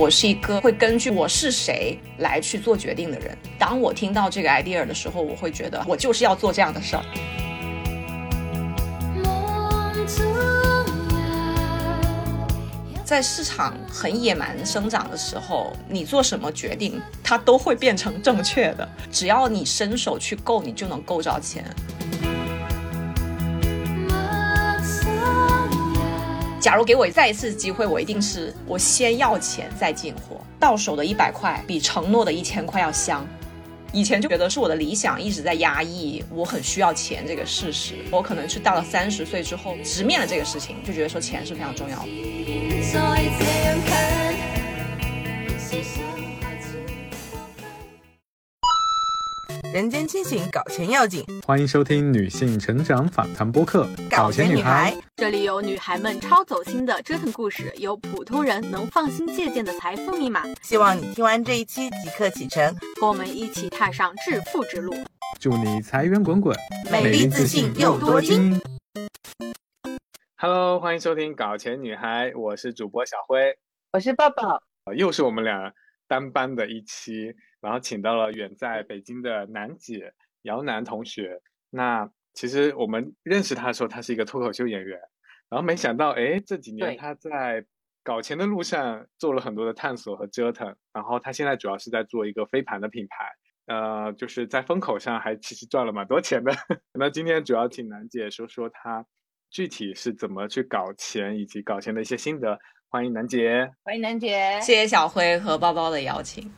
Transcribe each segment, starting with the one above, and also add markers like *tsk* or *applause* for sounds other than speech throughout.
我是一个会根据我是谁来去做决定的人。当我听到这个 idea 的时候，我会觉得我就是要做这样的事儿。在市场很野蛮生长的时候，你做什么决定，它都会变成正确的。只要你伸手去够，你就能够着钱。假如给我再一次机会，我一定是我先要钱再进货，到手的一百块比承诺的一千块要香。以前就觉得是我的理想一直在压抑，我很需要钱这个事实。我可能是到了三十岁之后直面了这个事情，就觉得说钱是非常重要的。人间清醒，搞钱要紧。欢迎收听女性成长访谈播客《搞钱女孩》，这里有女孩们超走心的折腾故事，有普通人能放心借鉴的财富密码。希望你听完这一期即刻启程，和我们一起踏上致富之路。祝你财源滚滚，美丽自信又多金。Hello，欢迎收听《搞钱女孩》，我是主播小辉，我是抱抱，又是我们俩单班的一期。然后请到了远在北京的楠姐姚楠同学。那其实我们认识他的时候，他是一个脱口秀演员。然后没想到，哎，这几年他在搞钱的路上做了很多的探索和折腾。然后他现在主要是在做一个飞盘的品牌，呃，就是在风口上还其实赚了蛮多钱的。*laughs* 那今天主要请楠姐说说她具体是怎么去搞钱，以及搞钱的一些心得。欢迎楠姐，欢迎楠姐，谢谢小辉和包包的邀请。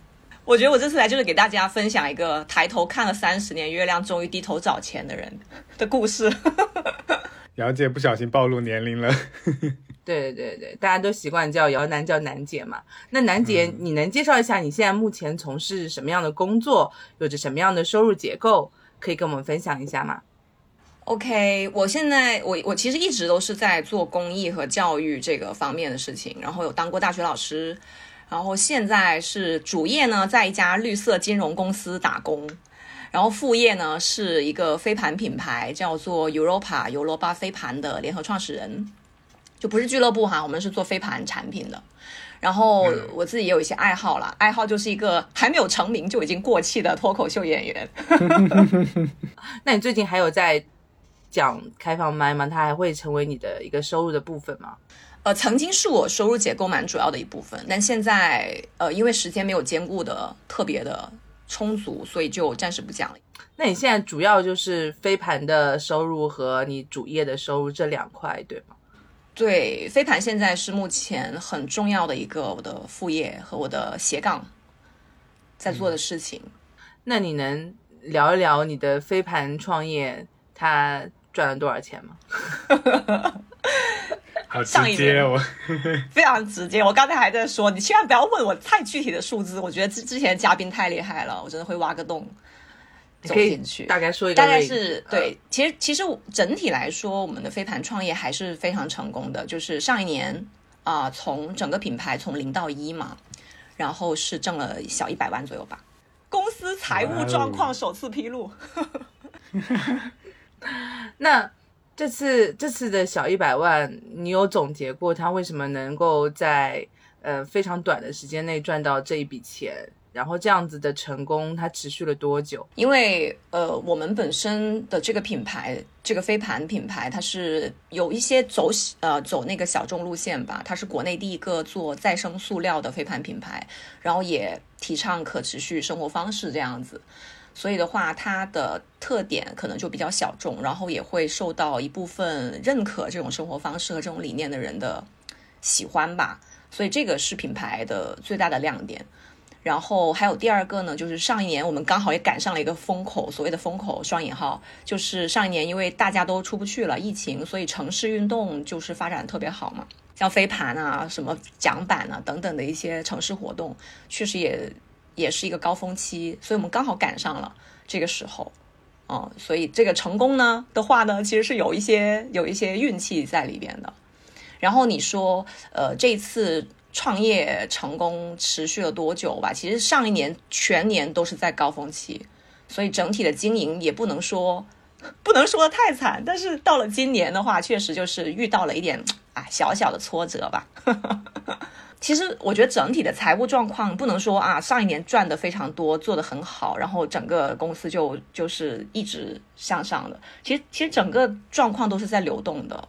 我觉得我这次来就是给大家分享一个抬头看了三十年月亮，终于低头找钱的人的故事。*laughs* 姚姐不小心暴露年龄了。*laughs* 对对对对，大家都习惯叫姚楠叫楠姐嘛。那楠姐，你能介绍一下你现在目前从事什么样的工作，有着什么样的收入结构，可以跟我们分享一下吗？OK，我现在我我其实一直都是在做公益和教育这个方面的事情，然后有当过大学老师。然后现在是主业呢，在一家绿色金融公司打工，然后副业呢是一个飞盘品牌，叫做 Europa 尤罗巴飞盘的联合创始人，就不是俱乐部哈，我们是做飞盘产品的。然后我自己也有一些爱好啦，爱好就是一个还没有成名就已经过气的脱口秀演员。*laughs* 那你最近还有在讲开放麦吗？它还会成为你的一个收入的部分吗？呃，曾经是我收入结构蛮主要的一部分，但现在呃，因为时间没有兼顾的特别的充足，所以就暂时不讲了。那你现在主要就是飞盘的收入和你主业的收入这两块，对吗？对，飞盘现在是目前很重要的一个我的副业和我的斜杠在做的事情。那你能聊一聊你的飞盘创业，它赚了多少钱吗？*laughs* 好直接我 *laughs* 非常直接。我刚才还在说，你千万不要问我太具体的数字。我觉得之之前嘉宾太厉害了，我真的会挖个洞走进去。大概说一个，大概是对。其实其实整体来说，我们的飞盘创业还是非常成功的。就是上一年啊，从整个品牌从零到一嘛，然后是挣了小一百万左右吧。公司财务状况首次披露。*laughs* 那。这次这次的小一百万，你有总结过他为什么能够在呃非常短的时间内赚到这一笔钱？然后这样子的成功，它持续了多久？因为呃，我们本身的这个品牌，这个飞盘品牌，它是有一些走呃走那个小众路线吧。它是国内第一个做再生塑料的飞盘品牌，然后也提倡可持续生活方式这样子。所以的话，它的特点可能就比较小众，然后也会受到一部分认可这种生活方式和这种理念的人的喜欢吧。所以这个是品牌的最大的亮点。然后还有第二个呢，就是上一年我们刚好也赶上了一个风口，所谓的风口双引号，就是上一年因为大家都出不去了，疫情，所以城市运动就是发展特别好嘛，像飞盘啊、什么桨板啊等等的一些城市活动，确实也。也是一个高峰期，所以我们刚好赶上了这个时候，嗯，所以这个成功呢的话呢，其实是有一些有一些运气在里边的。然后你说，呃，这次创业成功持续了多久吧？其实上一年全年都是在高峰期，所以整体的经营也不能说 *laughs* 不能说的太惨。但是到了今年的话，确实就是遇到了一点啊小小的挫折吧。其实我觉得整体的财务状况不能说啊，上一年赚的非常多，做的很好，然后整个公司就就是一直向上的。其实其实整个状况都是在流动的。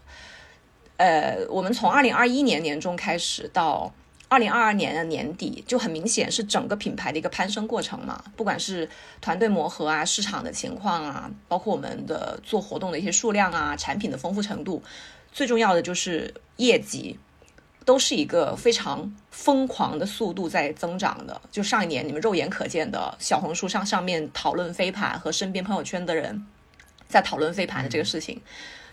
呃，我们从二零二一年年中开始到二零二二年的年底，就很明显是整个品牌的一个攀升过程嘛。不管是团队磨合啊、市场的情况啊，包括我们的做活动的一些数量啊、产品的丰富程度，最重要的就是业绩，都是一个非常疯狂的速度在增长的。就上一年你们肉眼可见的小红书上上面讨论飞盘和身边朋友圈的人在讨论飞盘的这个事情，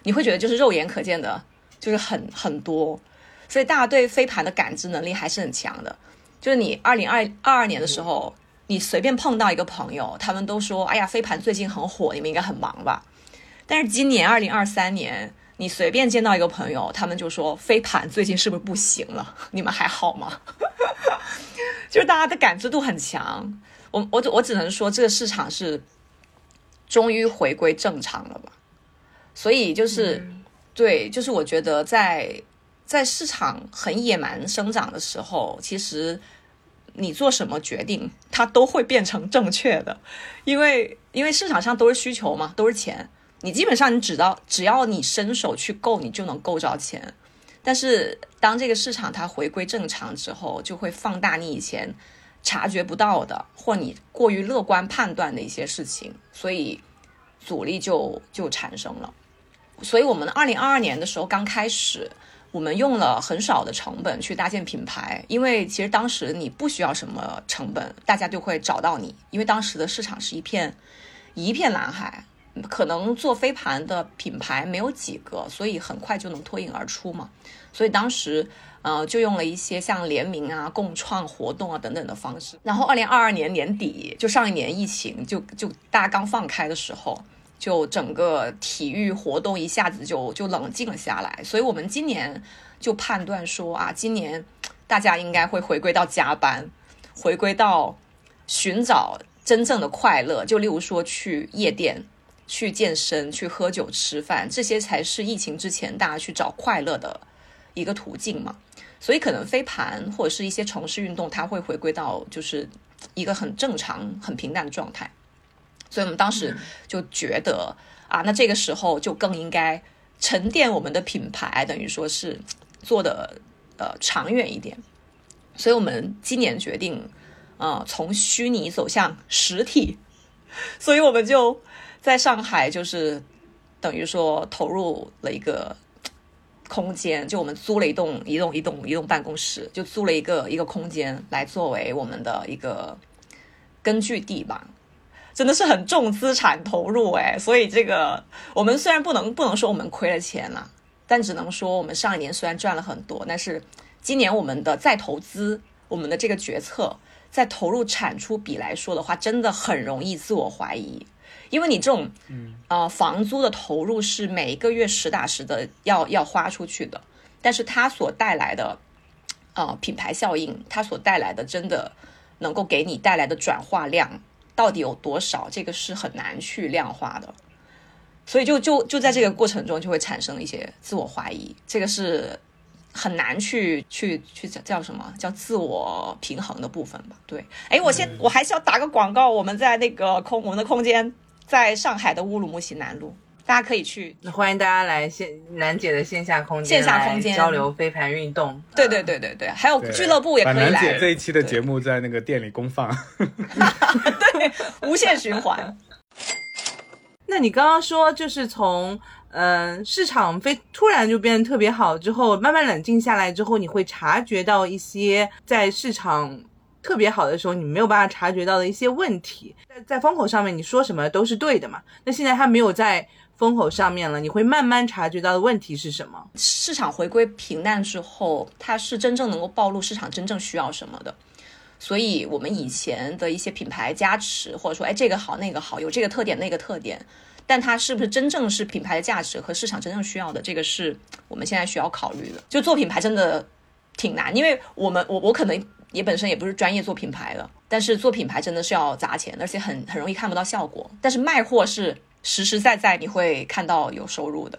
你会觉得就是肉眼可见的。就是很很多，所以大家对飞盘的感知能力还是很强的。就是你二零二二二年的时候，你随便碰到一个朋友，他们都说：“哎呀，飞盘最近很火，你们应该很忙吧？”但是今年二零二三年，你随便见到一个朋友，他们就说：“飞盘最近是不是不行了？你们还好吗？” *laughs* 就是大家的感知度很强。我我我只能说，这个市场是终于回归正常了吧？所以就是。对，就是我觉得在在市场很野蛮生长的时候，其实你做什么决定，它都会变成正确的，因为因为市场上都是需求嘛，都是钱，你基本上你只要只要你伸手去够，你就能够着钱。但是当这个市场它回归正常之后，就会放大你以前察觉不到的，或你过于乐观判断的一些事情，所以阻力就就产生了。所以，我们二零二二年的时候刚开始，我们用了很少的成本去搭建品牌，因为其实当时你不需要什么成本，大家就会找到你，因为当时的市场是一片一片蓝海，可能做飞盘的品牌没有几个，所以很快就能脱颖而出嘛。所以当时，呃，就用了一些像联名啊、共创活动啊等等的方式。然后，二零二二年年底，就上一年疫情就就大家刚放开的时候。就整个体育活动一下子就就冷静了下来，所以我们今年就判断说啊，今年大家应该会回归到加班，回归到寻找真正的快乐。就例如说去夜店、去健身、去喝酒、吃饭，这些才是疫情之前大家去找快乐的一个途径嘛。所以可能飞盘或者是一些城市运动，它会回归到就是一个很正常、很平淡的状态。所以我们当时就觉得啊，那这个时候就更应该沉淀我们的品牌，等于说是做的呃长远一点。所以我们今年决定，呃，从虚拟走向实体。所以我们就在上海，就是等于说投入了一个空间，就我们租了一栋一栋一栋一栋办公室，就租了一个一个空间来作为我们的一个根据地吧。真的是很重资产投入哎，所以这个我们虽然不能不能说我们亏了钱了，但只能说我们上一年虽然赚了很多，但是今年我们的再投资，我们的这个决策在投入产出比来说的话，真的很容易自我怀疑，因为你这种嗯呃房租的投入是每一个月实打实的要要花出去的，但是它所带来的呃品牌效应，它所带来的真的能够给你带来的转化量。到底有多少？这个是很难去量化的，所以就就就在这个过程中就会产生一些自我怀疑，这个是很难去去去叫叫什么叫自我平衡的部分吧？对，哎，我先我还是要打个广告，我们在那个空我们的空间在上海的乌鲁木齐南路。大家可以去，欢迎大家来线楠姐的线下空间，线下空间交流飞盘运动。对对对对对，还有俱乐部也可以来。楠姐这一期的节目在那个店里公放，*laughs* *laughs* 对，无限循环。那你刚刚说，就是从嗯市场非突然就变得特别好之后，慢慢冷静下来之后，你会察觉到一些在市场特别好的时候你没有办法察觉到的一些问题。在在风口上面，你说什么都是对的嘛？那现在它没有在。风口上面了，你会慢慢察觉到的问题是什么？市场回归平淡之后，它是真正能够暴露市场真正需要什么的。所以，我们以前的一些品牌加持，或者说，哎，这个好，那个好，有这个特点，那个特点，但它是不是真正是品牌的价值和市场真正需要的？这个是我们现在需要考虑的。就做品牌真的挺难，因为我们我我可能也本身也不是专业做品牌的，但是做品牌真的是要砸钱，而且很很容易看不到效果。但是卖货是。实实在在你会看到有收入的，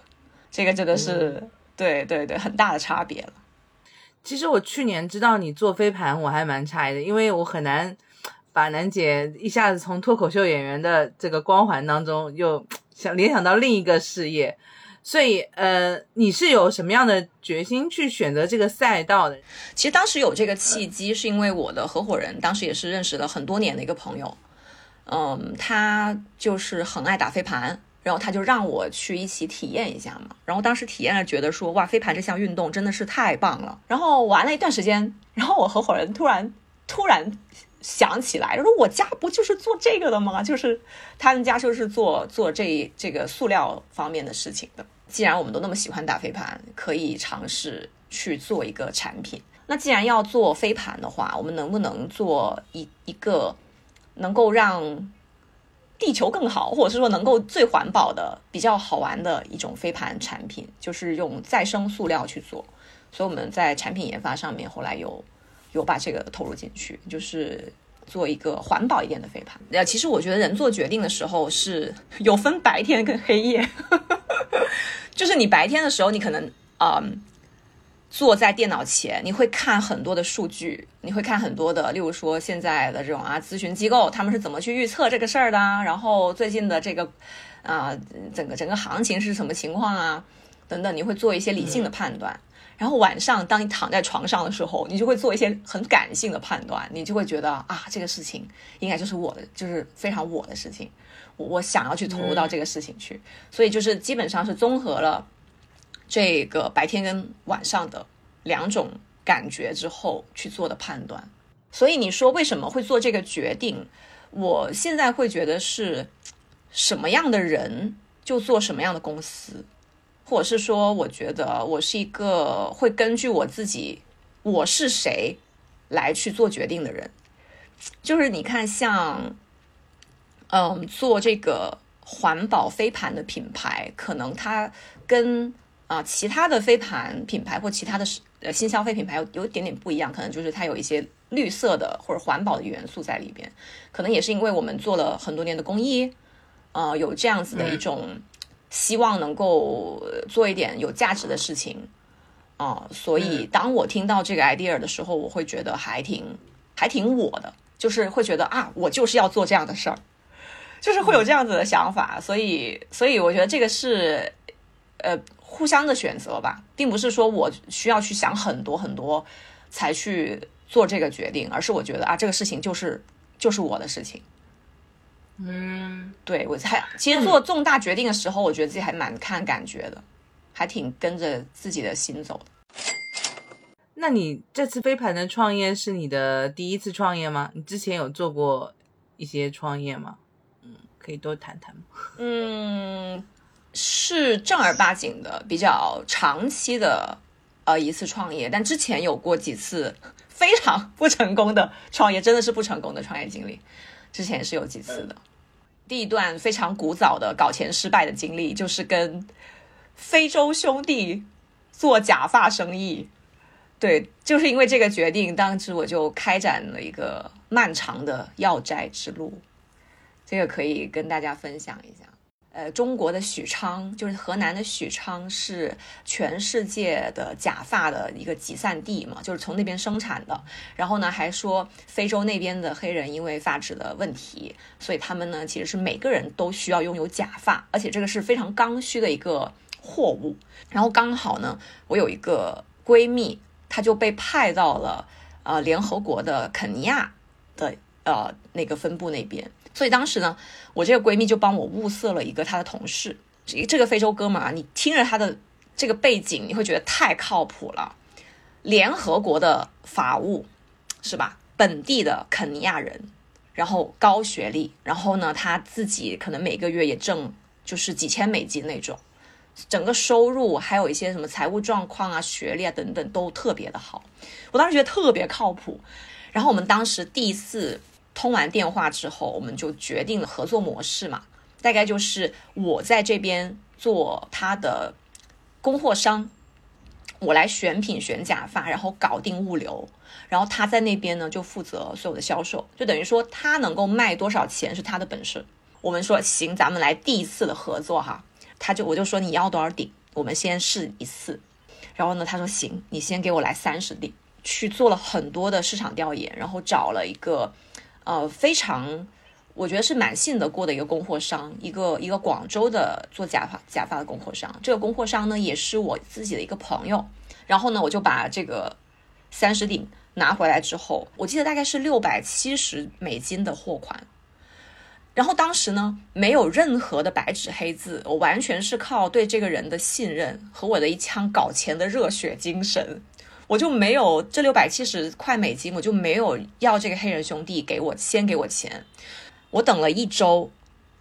这个真的是对对对很大的差别了。其实我去年知道你做飞盘，我还蛮诧异的，因为我很难把楠姐一下子从脱口秀演员的这个光环当中又想联想到另一个事业。所以，呃，你是有什么样的决心去选择这个赛道的？其实当时有这个契机，是因为我的合伙人当时也是认识了很多年的一个朋友，嗯，他就是很爱打飞盘，然后他就让我去一起体验一下嘛。然后当时体验了，觉得说哇，飞盘这项运动真的是太棒了。然后玩了一段时间，然后我合伙人突然突然想起来，说我家不就是做这个的吗？就是他们家就是做做这这个塑料方面的事情的。既然我们都那么喜欢打飞盘，可以尝试去做一个产品。那既然要做飞盘的话，我们能不能做一一个能够让地球更好，或者是说能够最环保的、比较好玩的一种飞盘产品？就是用再生塑料去做。所以我们在产品研发上面后来有有把这个投入进去，就是做一个环保一点的飞盘。呃，其实我觉得人做决定的时候是 *laughs* 有分白天跟黑夜。*laughs* 就是你白天的时候，你可能嗯坐在电脑前，你会看很多的数据，你会看很多的，例如说现在的这种啊咨询机构他们是怎么去预测这个事儿的，然后最近的这个啊整个整个行情是什么情况啊等等，你会做一些理性的判断。然后晚上当你躺在床上的时候，你就会做一些很感性的判断，你就会觉得啊这个事情应该就是我的，就是非常我的事情。我想要去投入到这个事情去，所以就是基本上是综合了这个白天跟晚上的两种感觉之后去做的判断。所以你说为什么会做这个决定？我现在会觉得是什么样的人就做什么样的公司，或者是说，我觉得我是一个会根据我自己我是谁来去做决定的人。就是你看像。嗯，做这个环保飞盘的品牌，可能它跟啊其他的飞盘品牌或其他的呃新消费品牌有有一点点不一样，可能就是它有一些绿色的或者环保的元素在里边。可能也是因为我们做了很多年的公益，呃，有这样子的一种希望能够做一点有价值的事情啊，所以当我听到这个 idea 的时候，我会觉得还挺还挺我的，就是会觉得啊，我就是要做这样的事儿。就是会有这样子的想法，所以，所以我觉得这个是，呃，互相的选择吧，并不是说我需要去想很多很多才去做这个决定，而是我觉得啊，这个事情就是就是我的事情。嗯，对我才其实做重大决定的时候，我觉得自己还蛮看感觉的，还挺跟着自己的心走的。那你这次飞盘的创业是你的第一次创业吗？你之前有做过一些创业吗？嗯可以多谈谈吗？*laughs* 嗯，是正儿八经的、比较长期的呃一次创业，但之前有过几次非常 *laughs* 不成功的创业，真的是不成功的创业经历。之前是有几次的。第一段非常古早的搞钱失败的经历，就是跟非洲兄弟做假发生意。对，就是因为这个决定，当时我就开展了一个漫长的要债之路。这个可以跟大家分享一下。呃，中国的许昌，就是河南的许昌，是全世界的假发的一个集散地嘛，就是从那边生产的。然后呢，还说非洲那边的黑人因为发质的问题，所以他们呢其实是每个人都需要拥有假发，而且这个是非常刚需的一个货物。然后刚好呢，我有一个闺蜜，她就被派到了呃联合国的肯尼亚的呃那个分部那边。所以当时呢，我这个闺蜜就帮我物色了一个她的同事，这个非洲哥们啊，你听着他的这个背景，你会觉得太靠谱了。联合国的法务是吧？本地的肯尼亚人，然后高学历，然后呢，他自己可能每个月也挣就是几千美金那种，整个收入还有一些什么财务状况啊、学历啊等等都特别的好。我当时觉得特别靠谱。然后我们当时第一次。通完电话之后，我们就决定了合作模式嘛，大概就是我在这边做他的供货商，我来选品选假发，然后搞定物流，然后他在那边呢就负责所有的销售，就等于说他能够卖多少钱是他的本事。我们说行，咱们来第一次的合作哈，他就我就说你要多少顶，我们先试一次。然后呢，他说行，你先给我来三十顶，去做了很多的市场调研，然后找了一个呃非常我觉得是蛮信得过的一个供货商，一个一个广州的做假发假发的供货商。这个供货商呢也是我自己的一个朋友，然后呢我就把这个三十顶拿回来之后，我记得大概是六百七十美金的货款。然后当时呢，没有任何的白纸黑字，我完全是靠对这个人的信任和我的一腔搞钱的热血精神，我就没有这六百七十块美金，我就没有要这个黑人兄弟给我先给我钱。我等了一周，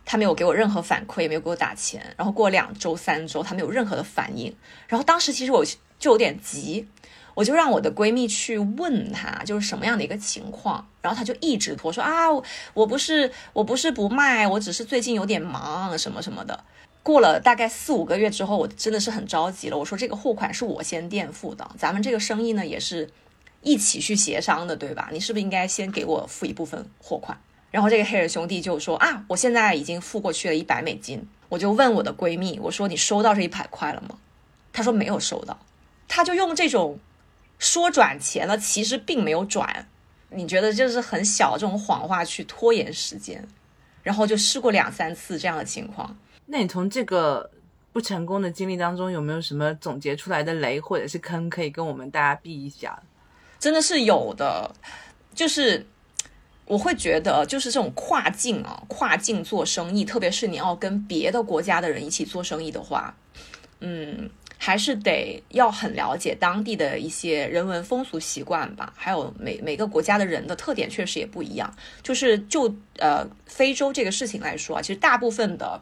他没有给我任何反馈，也没有给我打钱。然后过两周、三周，他没有任何的反应。然后当时其实我就有点急。我就让我的闺蜜去问他，就是什么样的一个情况，然后他就一直拖说啊，我不是我不是不卖，我只是最近有点忙什么什么的。过了大概四五个月之后，我真的是很着急了。我说这个货款是我先垫付的，咱们这个生意呢也是一起去协商的，对吧？你是不是应该先给我付一部分货款？然后这个黑人兄弟就说啊，我现在已经付过去了一百美金。我就问我的闺蜜，我说你收到这一百块了吗？她说没有收到。他就用这种。说转钱了，其实并没有转。你觉得就是很小这种谎话去拖延时间，然后就试过两三次这样的情况。那你从这个不成功的经历当中，有没有什么总结出来的雷或者是坑可以跟我们大家避一下？真的是有的，就是我会觉得，就是这种跨境啊，跨境做生意，特别是你要跟别的国家的人一起做生意的话，嗯。还是得要很了解当地的一些人文风俗习惯吧，还有每每个国家的人的特点确实也不一样。就是就呃非洲这个事情来说啊，其实大部分的，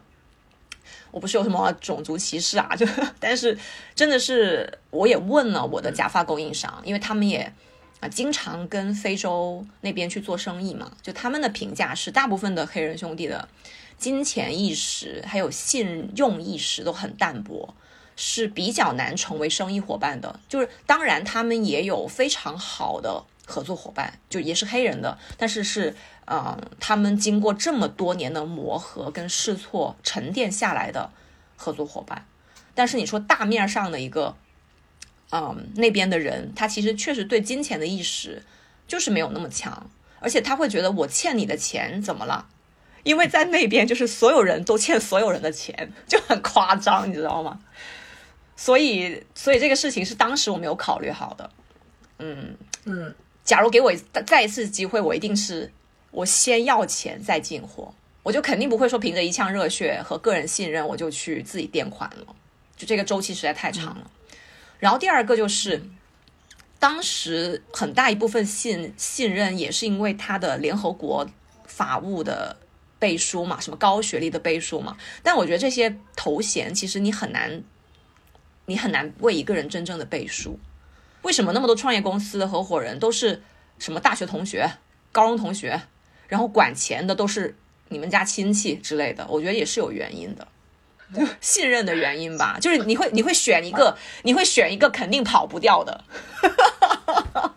我不是有什么种族歧视啊，就但是真的是我也问了我的假发供应商，因为他们也啊经常跟非洲那边去做生意嘛，就他们的评价是大部分的黑人兄弟的金钱意识还有信用意识都很淡薄。是比较难成为生意伙伴的，就是当然他们也有非常好的合作伙伴，就也是黑人的，但是是嗯，他们经过这么多年的磨合跟试错沉淀下来的合作伙伴。但是你说大面上的一个，嗯，那边的人，他其实确实对金钱的意识就是没有那么强，而且他会觉得我欠你的钱怎么了？因为在那边就是所有人都欠所有人的钱，就很夸张，你知道吗？所以，所以这个事情是当时我没有考虑好的。嗯嗯，假如给我再一次机会，我一定是我先要钱再进货，我就肯定不会说凭着一腔热血和个人信任我就去自己垫款了，就这个周期实在太长了。然后第二个就是，当时很大一部分信信任也是因为他的联合国法务的背书嘛，什么高学历的背书嘛。但我觉得这些头衔其实你很难。你很难为一个人真正的背书。为什么那么多创业公司的合伙人都是什么大学同学、高中同学，然后管钱的都是你们家亲戚之类的？我觉得也是有原因的，信任的原因吧。就是你会你会选一个，你会选一个肯定跑不掉的，*laughs*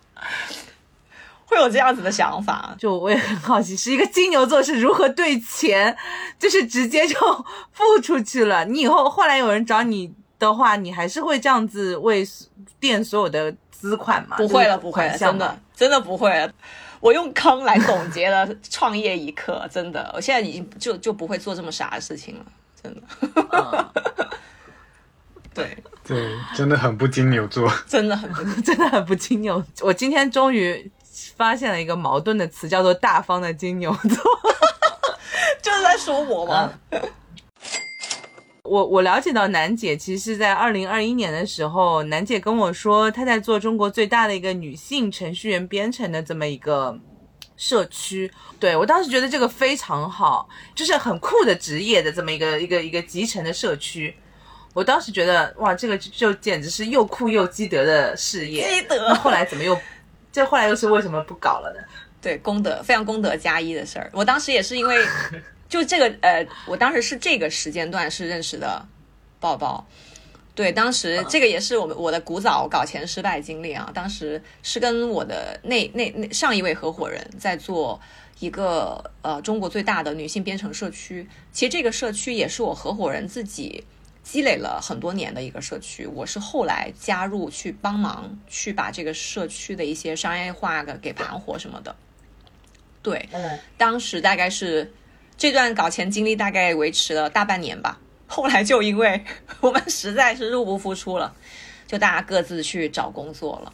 会有这样子的想法。就我也很好奇，是一个金牛座是如何对钱，就是直接就 *laughs* 付出去了。你以后后来有人找你。的话，你还是会这样子为垫所有的资款吗？不会了，不会了，真的，真的不会了。我用坑来总结了创业一刻，*laughs* 真的，我现在已经就就不会做这么傻的事情了，真的。对。对，真的很不金牛座，*laughs* 真的很不，*laughs* 真的很不金牛。我今天终于发现了一个矛盾的词，叫做大方的金牛座，就是在说我吗？我我了解到楠姐其实是在二零二一年的时候，楠姐跟我说她在做中国最大的一个女性程序员编程的这么一个社区。对我当时觉得这个非常好，就是很酷的职业的这么一个一个一个集成的社区。我当时觉得哇，这个就简直是又酷又积德的事业。积德。那后来怎么又？这后来又是为什么不搞了呢？对，功德非常功德加一的事儿。我当时也是因为。*laughs* 就这个呃，我当时是这个时间段是认识的，抱抱，对，当时这个也是我们我的古早搞钱失败经历啊。当时是跟我的那那那上一位合伙人在做一个呃中国最大的女性编程社区。其实这个社区也是我合伙人自己积累了很多年的一个社区。我是后来加入去帮忙去把这个社区的一些商业化的给盘活什么的。对，嗯，当时大概是这段搞钱经历大概维持了大半年吧。后来就因为 *laughs* 我们实在是入不敷出了，就大家各自去找工作了。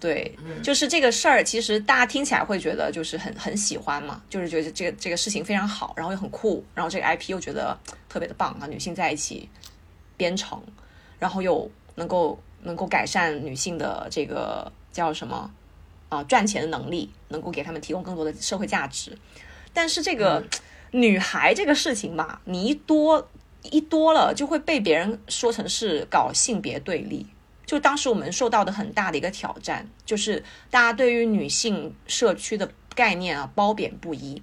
对，就是这个事儿，其实大家听起来会觉得就是很很喜欢嘛，就是觉得这个这个事情非常好，然后又很酷，然后这个 IP 又觉得特别的棒啊，女性在一起编程，然后又能够能够改善女性的这个叫什么啊赚钱的能力，能够给他们提供更多的社会价值。但是这个 *tsk* 女孩这个事情吧，你一多一多了，就会被别人说成是搞性别对立。就当时我们受到的很大的一个挑战，就是大家对于女性社区的概念啊褒贬不一，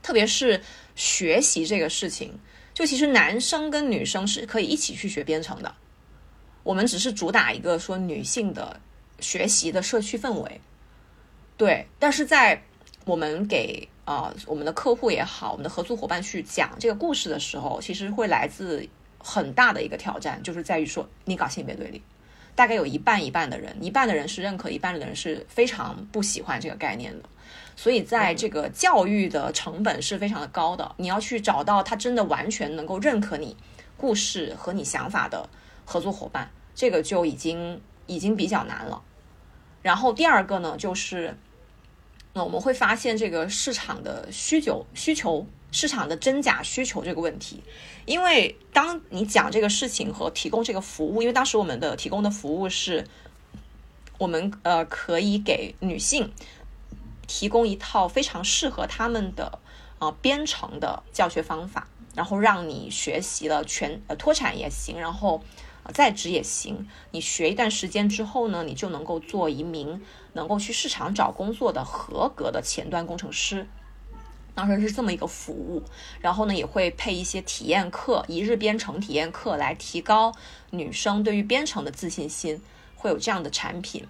特别是学习这个事情，就其实男生跟女生是可以一起去学编程的，我们只是主打一个说女性的学习的社区氛围，对，但是在我们给啊、我们的客户也好，我们的合作伙伴去讲这个故事的时候，其实会来自很大的一个挑战，就是在于说你搞性别对立。大概有一半一半的人，一半的人是认可，一半的人是非常不喜欢这个概念的。所以在这个教育的成本是非常的高的，你要去找到他真的完全能够认可你故事和你想法的合作伙伴，这个就已经已经比较难了。然后第二个呢，就是那我们会发现这个市场的需求需求市场的真假需求这个问题。因为当你讲这个事情和提供这个服务，因为当时我们的提供的服务是，我们呃可以给女性提供一套非常适合她们的啊、编程的教学方法，然后让你学习了全呃脱产也行，然后、在职也行。你学一段时间之后呢，你就能够做一名能够去市场找工作的合格的前端工程师。当时是这么一个服务，然后呢也会配一些体验课，一日编程体验课来提高女生对于编程的自信心，会有这样的产品。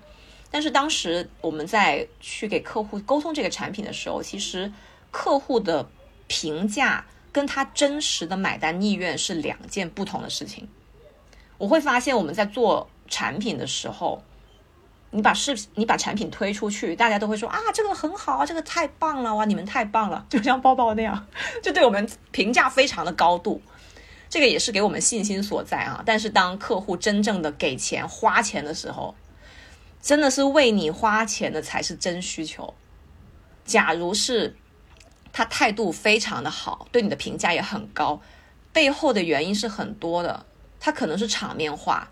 但是当时我们在去给客户沟通这个产品的时候，其实客户的评价跟他真实的买单意愿是两件不同的事情。我会发现我们在做产品的时候。你把视频你把产品推出去，大家都会说啊，这个很好啊，这个太棒了哇，你们太棒了，就像包包那样，就对我们评价非常的高度，这个也是给我们信心所在啊。但是当客户真正的给钱花钱的时候，真的是为你花钱的才是真需求。假如是他态度非常的好，对你的评价也很高，背后的原因是很多的，他可能是场面话。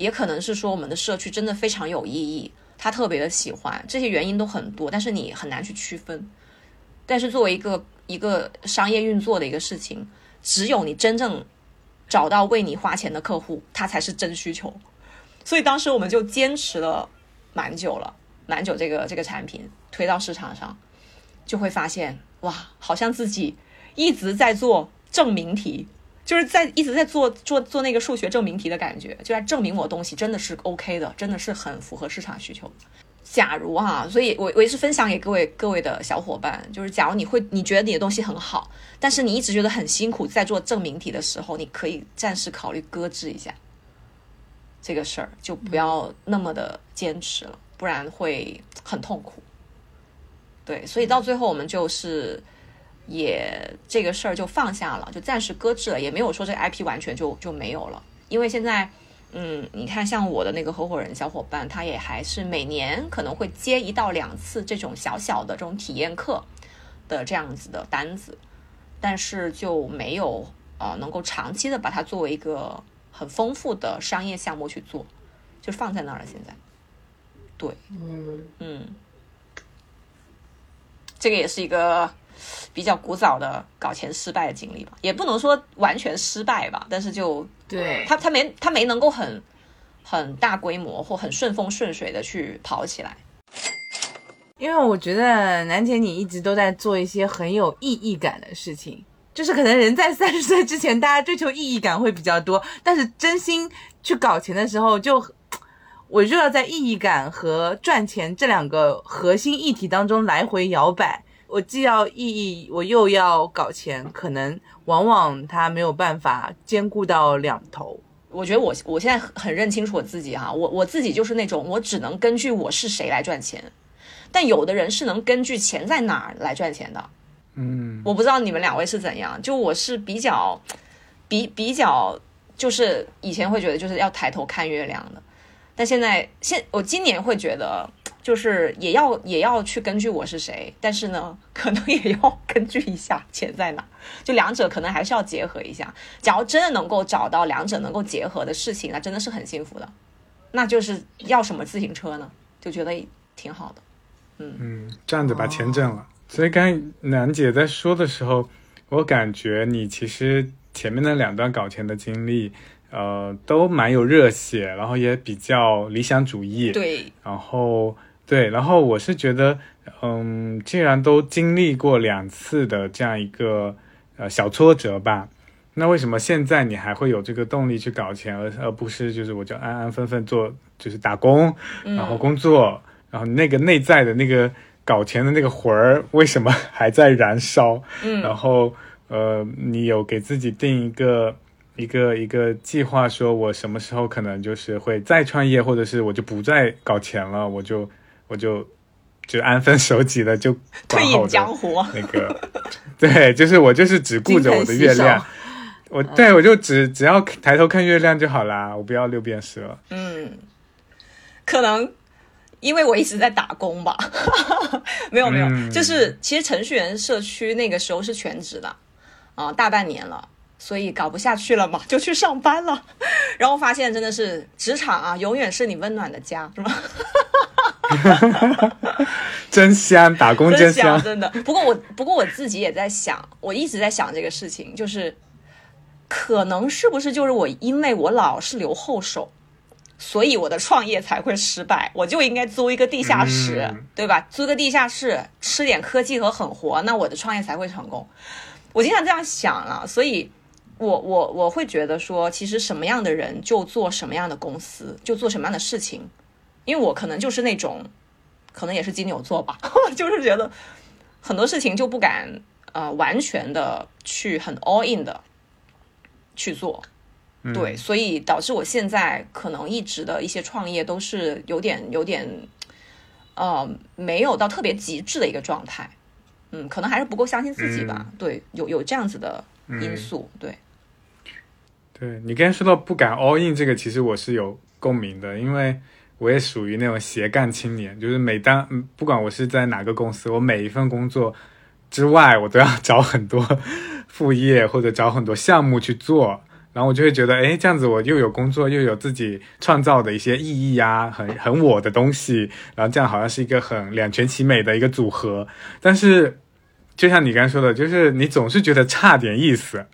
也可能是说我们的社区真的非常有意义，他特别的喜欢，这些原因都很多，但是你很难去区分。但是作为一个一个商业运作的一个事情，只有你真正找到为你花钱的客户，他才是真需求。所以当时我们就坚持了蛮久了，蛮久这个这个产品推到市场上，就会发现哇，好像自己一直在做证明题。就是在一直在做做做那个数学证明题的感觉，就在证明我东西真的是 OK 的，真的是很符合市场需求。假如哈、啊，所以我我也是分享给各位各位的小伙伴，就是假如你会你觉得你的东西很好，但是你一直觉得很辛苦，在做证明题的时候，你可以暂时考虑搁置一下这个事儿，就不要那么的坚持了，不然会很痛苦。对，所以到最后我们就是。也这个事儿就放下了，就暂时搁置了，也没有说这个 IP 完全就就没有了。因为现在，嗯，你看像我的那个合伙人小伙伴，他也还是每年可能会接一到两次这种小小的这种体验课的这样子的单子，但是就没有呃能够长期的把它作为一个很丰富的商业项目去做，就放在那儿了。现在，对，嗯，这个也是一个。比较古早的搞钱失败的经历吧，也不能说完全失败吧，但是就对他他没他没能够很很大规模或很顺风顺水的去跑起来。因为我觉得楠姐你一直都在做一些很有意义感的事情，就是可能人在三十岁之前，大家追求意义感会比较多，但是真心去搞钱的时候就。我就要在意义感和赚钱这两个核心议题当中来回摇摆，我既要意义，我又要搞钱，可能往往他没有办法兼顾到两头。我觉得我我现在很认清楚我自己哈，我我自己就是那种我只能根据我是谁来赚钱，但有的人是能根据钱在哪儿来赚钱的。嗯，我不知道你们两位是怎样，就我是比较比比较，就是以前会觉得就是要抬头看月亮的，但现在现我今年会觉得。就是也要也要去根据我是谁，但是呢，可能也要 *laughs* 根据一下钱在哪，就两者可能还是要结合一下。假如真的能够找到两者能够结合的事情，那真的是很幸福的。那就是要什么自行车呢？就觉得挺好的。嗯嗯，站着把钱挣了。所以刚才楠姐在说的时候，我感觉你其实前面那两段搞钱的经历。呃，都蛮有热血，然后也比较理想主义。对，然后对，然后我是觉得，嗯，既然都经历过两次的这样一个呃小挫折吧，那为什么现在你还会有这个动力去搞钱，而而不是就是我就安安分分做就是打工，然后工作，然后那个内在的那个搞钱的那个魂儿为什么 *laughs* 还在燃烧？嗯，然后呃，你有给自己定一个。一个一个计划，说我什么时候可能就是会再创业，或者是我就不再搞钱了，我就我就就安分守己的就退隐江湖。那个对，就是我就是只顾着我的月亮，我对我就只只要抬头看月亮就好啦，我不要六便士了。嗯，可能因为我一直在打工吧，*laughs* 没有没有，就是其实程序员社区那个时候是全职的啊，大半年了。所以搞不下去了嘛，就去上班了，*laughs* 然后发现真的是职场啊，永远是你温暖的家，是吗？*laughs* 真香，打工真香，真的。不过我，不过我自己也在想，我一直在想这个事情，就是可能是不是就是我，因为我老是留后手，所以我的创业才会失败。我就应该租一个地下室，对吧？租个地下室，吃点科技和狠活，那我的创业才会成功。我经常这样想了，所以。我我我会觉得说，其实什么样的人就做什么样的公司，就做什么样的事情，因为我可能就是那种，可能也是金牛座吧，*laughs* 就是觉得很多事情就不敢呃完全的去很 all in 的去做，对，所以导致我现在可能一直的一些创业都是有点有点呃没有到特别极致的一个状态，嗯，可能还是不够相信自己吧，对，有有这样子的因素，对。对你刚才说到不敢 all in 这个，其实我是有共鸣的，因为我也属于那种斜杠青年，就是每当不管我是在哪个公司，我每一份工作之外，我都要找很多 *laughs* 副业或者找很多项目去做，然后我就会觉得，哎，这样子我又有工作，又有自己创造的一些意义啊，很很我的东西，然后这样好像是一个很两全其美的一个组合。但是就像你刚才说的，就是你总是觉得差点意思。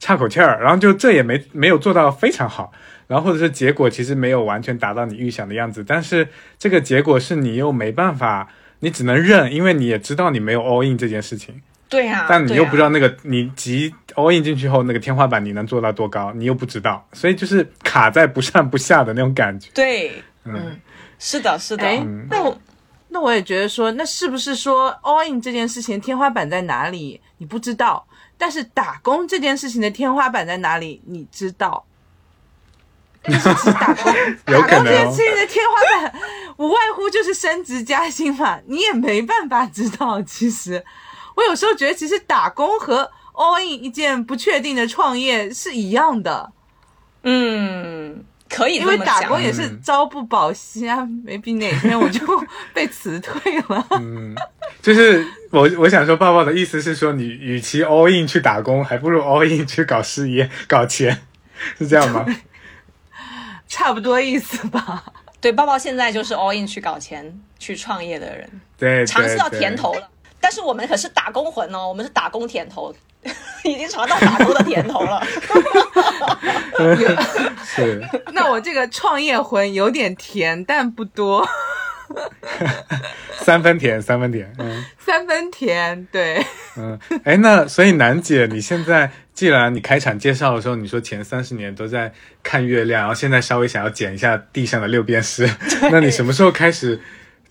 差口气儿，然后就这也没没有做到非常好，然后或者是结果其实没有完全达到你预想的样子，但是这个结果是你又没办法，你只能认，因为你也知道你没有 all in 这件事情，对呀，但你又不知道那个你急 all in 进去后那个天花板你能做到多高，你又不知道，所以就是卡在不上不下的那种感觉。对，嗯，是的，是的。那我那我也觉得说，那是不是说 all in 这件事情天花板在哪里？你不知道。但是打工这件事情的天花板在哪里？你知道？就是打工，*laughs* 打工这件事情的天花板无外乎就是升职加薪嘛。你也没办法知道。其实，我有时候觉得，其实打工和 all in 一件不确定的创业是一样的。嗯。可以，因为打工也是朝不保夕啊，没比哪天我就 *laughs* 被辞退了。嗯，就是我我想说，抱抱的意思是说，你与其 all in 去打工，还不如 all in 去搞事业、搞钱，是这样吗？差不多意思吧。*laughs* 对，抱抱现在就是 all in 去搞钱、去创业的人，对，尝试到甜头了。但是我们可是打工魂哦，我们是打工甜头。*laughs* 已经尝到打工的甜头了，*laughs* 是。那我这个创业魂有点甜，但不多，*laughs* 三分甜，三分甜，嗯，三分甜，对，嗯，哎，那所以楠姐，你现在既然你开场介绍的时候你说前三十年都在看月亮，然后现在稍微想要捡一下地上的六便士，那你什么时候开始，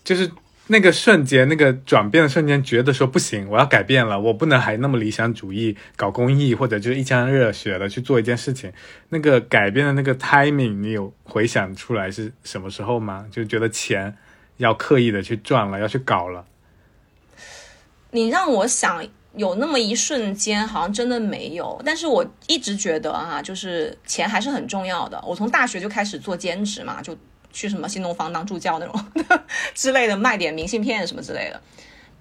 就是那个瞬间，那个转变的瞬间，觉得说不行，我要改变了，我不能还那么理想主义，搞公益或者就是一腔热血的去做一件事情。那个改变的那个 timing，你有回想出来是什么时候吗？就觉得钱要刻意的去赚了，要去搞了。你让我想有那么一瞬间，好像真的没有。但是我一直觉得啊，就是钱还是很重要的。我从大学就开始做兼职嘛，就。去什么新东方当助教那种之类的，卖点明信片什么之类的。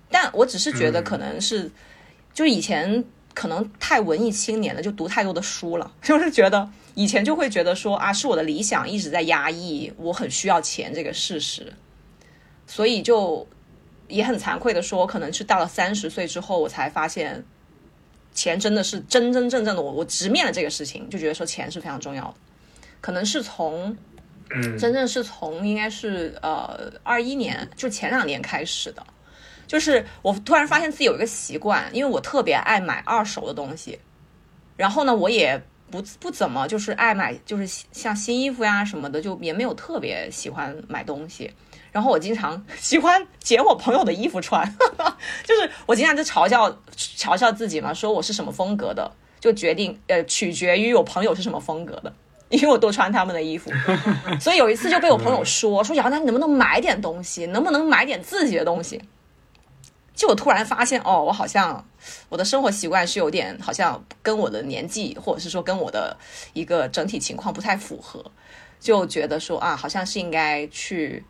但我只是觉得可能是，就是以前可能太文艺青年了，就读太多的书了，*laughs* 就是觉得以前就会觉得说啊，是我的理想一直在压抑，我很需要钱这个事实，所以就也很惭愧的说，可能是到了三十岁之后，我才发现钱真的是真真正正的我我直面了这个事情，就觉得说钱是非常重要的，可能是从。真正是从应该是呃二一年，就前两年开始的，就是我突然发现自己有一个习惯，因为我特别爱买二手的东西，然后呢，我也不不怎么就是爱买，就是像新衣服呀什么的，就也没有特别喜欢买东西，然后我经常 *laughs* 喜欢捡我朋友的衣服穿，*laughs* 就是我经常就嘲笑嘲笑自己嘛，说我是什么风格的，就决定呃取决于我朋友是什么风格的。因为我多穿他们的衣服，*laughs* 所以有一次就被我朋友说说姚楠，你能不能买点东西？能不能买点自己的东西？就我突然发现，哦，我好像我的生活习惯是有点好像跟我的年纪，或者是说跟我的一个整体情况不太符合，就觉得说啊，好像是应该去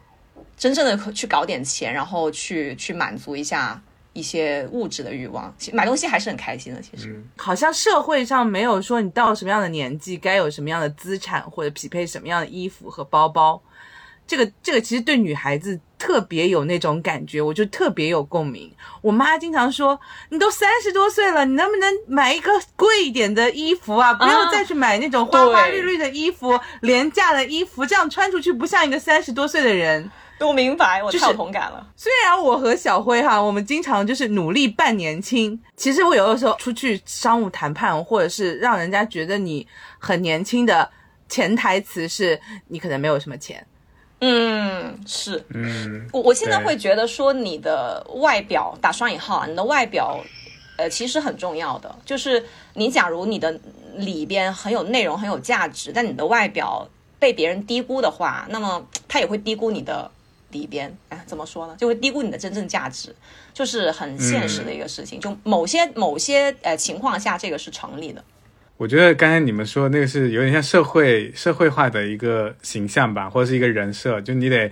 真正的去搞点钱，然后去去满足一下。一些物质的欲望，买东西还是很开心的。其实，好像社会上没有说你到什么样的年纪该有什么样的资产，或者匹配什么样的衣服和包包。这个这个其实对女孩子特别有那种感觉，我就特别有共鸣。我妈经常说：“你都三十多岁了，你能不能买一个贵一点的衣服啊？不要再去买那种花花绿绿的衣服、廉价的衣服，这样穿出去不像一个三十多岁的人。”都明白，我太有同感了。虽然我和小辉哈，我们经常就是努力扮年轻，其实我有的时候出去商务谈判，或者是让人家觉得你很年轻的潜台词是你可能没有什么钱。嗯，是，嗯，我我现在会觉得说你的外表打双引号啊，你的外表，呃，其实很重要的。就是你假如你的里边很有内容、很有价值，但你的外表被别人低估的话，那么他也会低估你的。里边，哎，怎么说呢？就会低估你的真正价值，就是很现实的一个事情。就某些某些呃情况下，这个是成立的。我觉得刚才你们说那个是有点像社会社会化的一个形象吧，或者是一个人设，就你得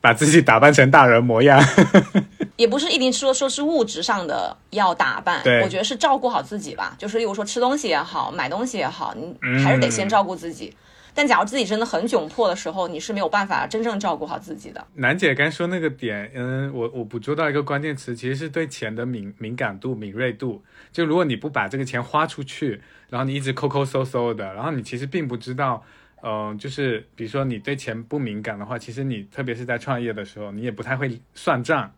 把自己打扮成大人模样。*laughs* 也不是一定说说是物质上的要打扮，我觉得是照顾好自己吧。就是例如说吃东西也好，买东西也好，你还是得先照顾自己。但假如自己真的很窘迫的时候，你是没有办法真正照顾好自己的。楠姐刚说那个点，嗯，我我捕捉到一个关键词，其实是对钱的敏敏感度、敏锐度。就如果你不把这个钱花出去，然后你一直抠抠搜搜的，然后你其实并不知道，嗯，就是比如说你对钱不敏感的话，其实你特别是在创业的时候，你也不太会算账，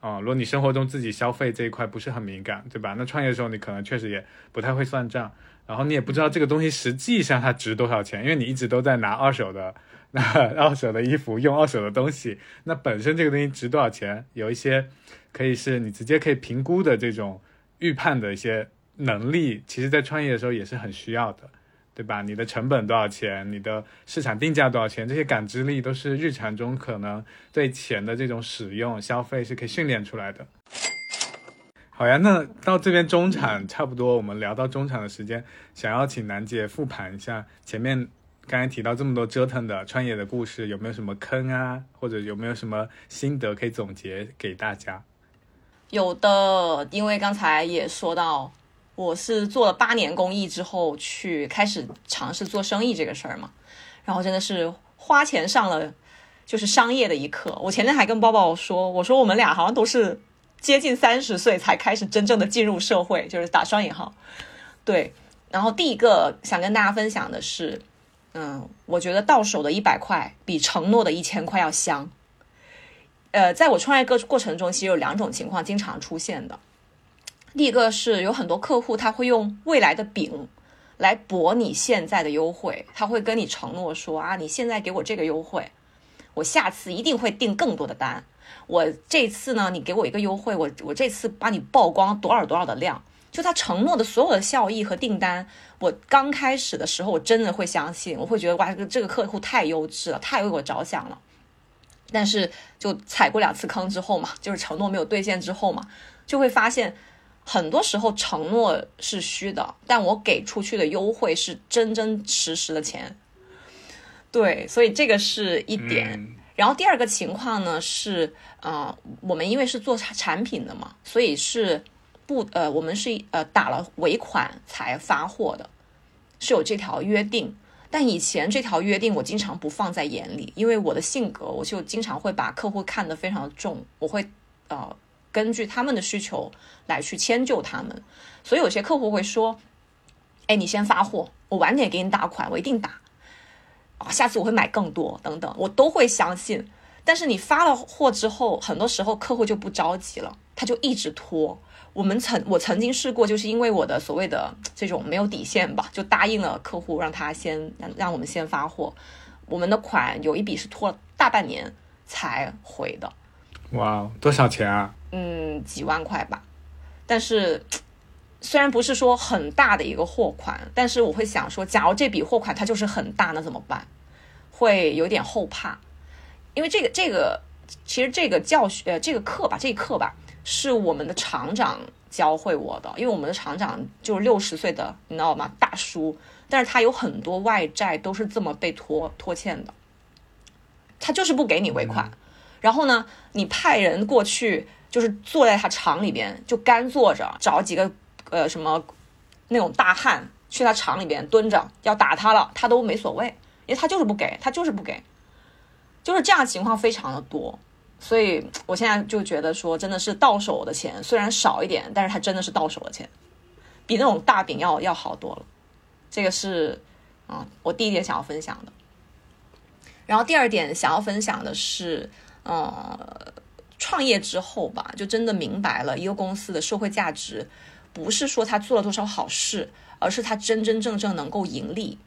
啊，如果你生活中自己消费这一块不是很敏感，对吧？那创业的时候你可能确实也不太会算账。然后你也不知道这个东西实际上它值多少钱，因为你一直都在拿二手的，*laughs* 那二手的衣服用二手的东西，那本身这个东西值多少钱，有一些可以是你直接可以评估的这种预判的一些能力，其实在创业的时候也是很需要的，对吧？你的成本多少钱，你的市场定价多少钱，这些感知力都是日常中可能对钱的这种使用消费是可以训练出来的。好呀，那到这边中场差不多，我们聊到中场的时间，想要请楠姐复盘一下前面刚才提到这么多折腾的创业的故事，有没有什么坑啊，或者有没有什么心得可以总结给大家？有的，因为刚才也说到，我是做了八年公益之后去开始尝试做生意这个事儿嘛，然后真的是花钱上了就是商业的一课。我前天还跟包包说，我说我们俩好像都是。接近三十岁才开始真正的进入社会，就是打双引号。对，然后第一个想跟大家分享的是，嗯，我觉得到手的一百块比承诺的一千块要香。呃，在我创业过过程中，其实有两种情况经常出现的。第一个是有很多客户他会用未来的饼来博你现在的优惠，他会跟你承诺说啊，你现在给我这个优惠，我下次一定会订更多的单。我这次呢，你给我一个优惠，我我这次把你曝光多少多少的量，就他承诺的所有的效益和订单，我刚开始的时候我真的会相信，我会觉得哇，这个客户太优质了，太为我着想了。但是就踩过两次坑之后嘛，就是承诺没有兑现之后嘛，就会发现很多时候承诺是虚的，但我给出去的优惠是真真实实的钱。对，所以这个是一点。嗯然后第二个情况呢是，呃，我们因为是做产产品的嘛，所以是不呃，我们是呃打了尾款才发货的，是有这条约定。但以前这条约定我经常不放在眼里，因为我的性格，我就经常会把客户看得非常重，我会呃根据他们的需求来去迁就他们。所以有些客户会说：“哎，你先发货，我晚点给你打款，我一定打。”啊，下次我会买更多，等等，我都会相信。但是你发了货之后，很多时候客户就不着急了，他就一直拖。我们曾我曾经试过，就是因为我的所谓的这种没有底线吧，就答应了客户，让他先让让我们先发货。我们的款有一笔是拖了大半年才回的，哇，多少钱啊？嗯，几万块吧。但是虽然不是说很大的一个货款，但是我会想说，假如这笔货款它就是很大，那怎么办？会有点后怕，因为这个这个其实这个教学呃这个课吧，这一课吧是我们的厂长教会我的，因为我们的厂长就是六十岁的，你知道吗？大叔，但是他有很多外债都是这么被拖拖欠的，他就是不给你尾款，然后呢，你派人过去，就是坐在他厂里边就干坐着，找几个呃什么那种大汉去他厂里边蹲着，要打他了，他都没所谓，因为他就是不给，他就是不给，就是这样情况非常的多。所以我现在就觉得说，真的是到手的钱虽然少一点，但是他真的是到手的钱，比那种大饼要要好多了。这个是啊、我第一点想要分享的。然后第二点想要分享的是，呃，创业之后吧，就真的明白了一个公司的社会价值，不是说他做了多少好事，而是他真真正正能够盈利。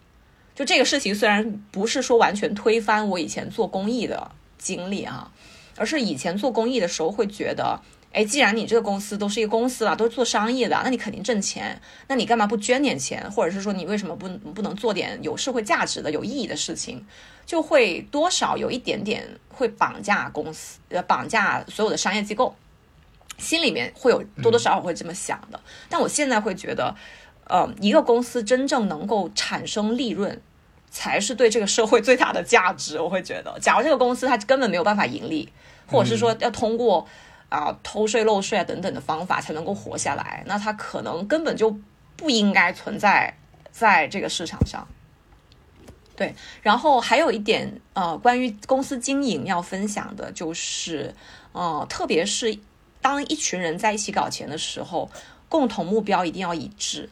就这个事情，虽然不是说完全推翻我以前做公益的经历啊，而是以前做公益的时候会觉得，哎，既然你这个公司都是一个公司了，都是做商业的，那你肯定挣钱，那你干嘛不捐点钱，或者是说你为什么不不能做点有社会价值的、有意义的事情？就会多少有一点点会绑架公司，呃，绑架所有的商业机构，心里面会有多多少少会这么想的。但我现在会觉得，呃，一个公司真正能够产生利润，才是对这个社会最大的价值。我会觉得，假如这个公司它根本没有办法盈利，或者是说要通过啊、偷税漏税啊等等的方法才能够活下来，那他可能根本就不应该存在在这个市场上。对，然后还有一点，呃，关于公司经营要分享的就是，呃，特别是当一群人在一起搞钱的时候，共同目标一定要一致。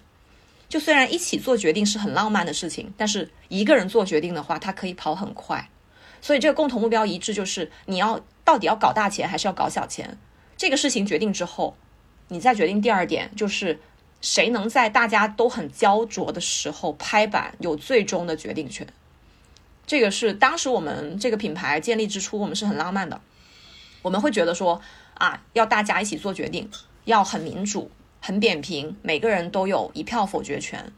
就虽然一起做决定是很浪漫的事情，但是一个人做决定的话，他可以跑很快。所以这个共同目标一致，就是你要到底要搞大钱还是要搞小钱，这个事情决定之后，你再决定第二点，就是谁能在大家都很焦灼的时候拍板，有最终的决定权。这个是当时我们这个品牌建立之初，我们是很浪漫的，我们会觉得说啊，要大家一起做决定，要很民主、很扁平，每个人都有一票否决权，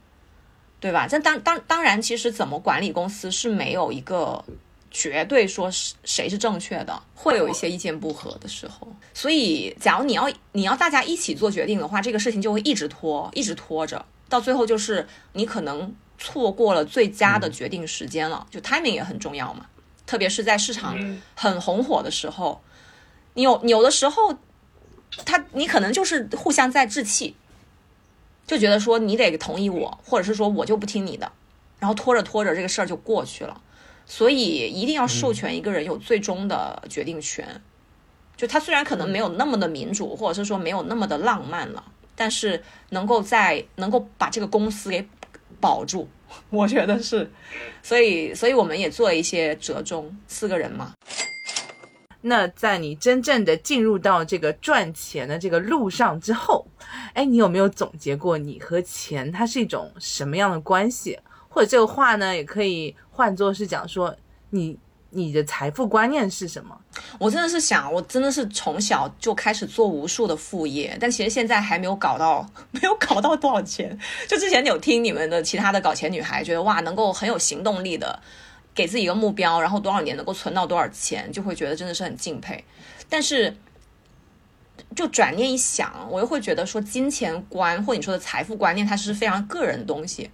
对吧？这当当当然，其实怎么管理公司是没有一个绝对说是谁是正确的，会有一些意见不合的时候。所以，假如你要你要大家一起做决定的话，这个事情就会一直拖，一直拖着，到最后就是你可能错过了最佳的决定时间了。就 timing 也很重要嘛，特别是在市场很红火的时候，你有有的时候，他你可能就是互相在置气，就觉得说你得同意我，或者是说我就不听你的，然后拖着拖着这个事儿就过去了。所以一定要授权一个人有最终的决定权。就他虽然可能没有那么的民主，或者是说没有那么的浪漫了，但是能够在能够把这个公司给保住，*laughs* 我觉得是。所以，所以我们也做了一些折中，四个人嘛。那在你真正的进入到这个赚钱的这个路上之后，哎，你有没有总结过你和钱它是一种什么样的关系？或者这个话呢，也可以换作是讲说，你你的财富观念是什么？我真的是想，我真的是从小就开始做无数的副业，但其实现在还没有搞到，*laughs* 没有搞到多少钱。就之前有听你们的其他的搞钱女孩，觉得哇，能够很有行动力的给自己一个目标，然后多少年能够存到多少钱，就会觉得真的是很敬佩。但是，就转念一想，我又会觉得说，金钱观或你说的财富观念，它是非常个人的东西。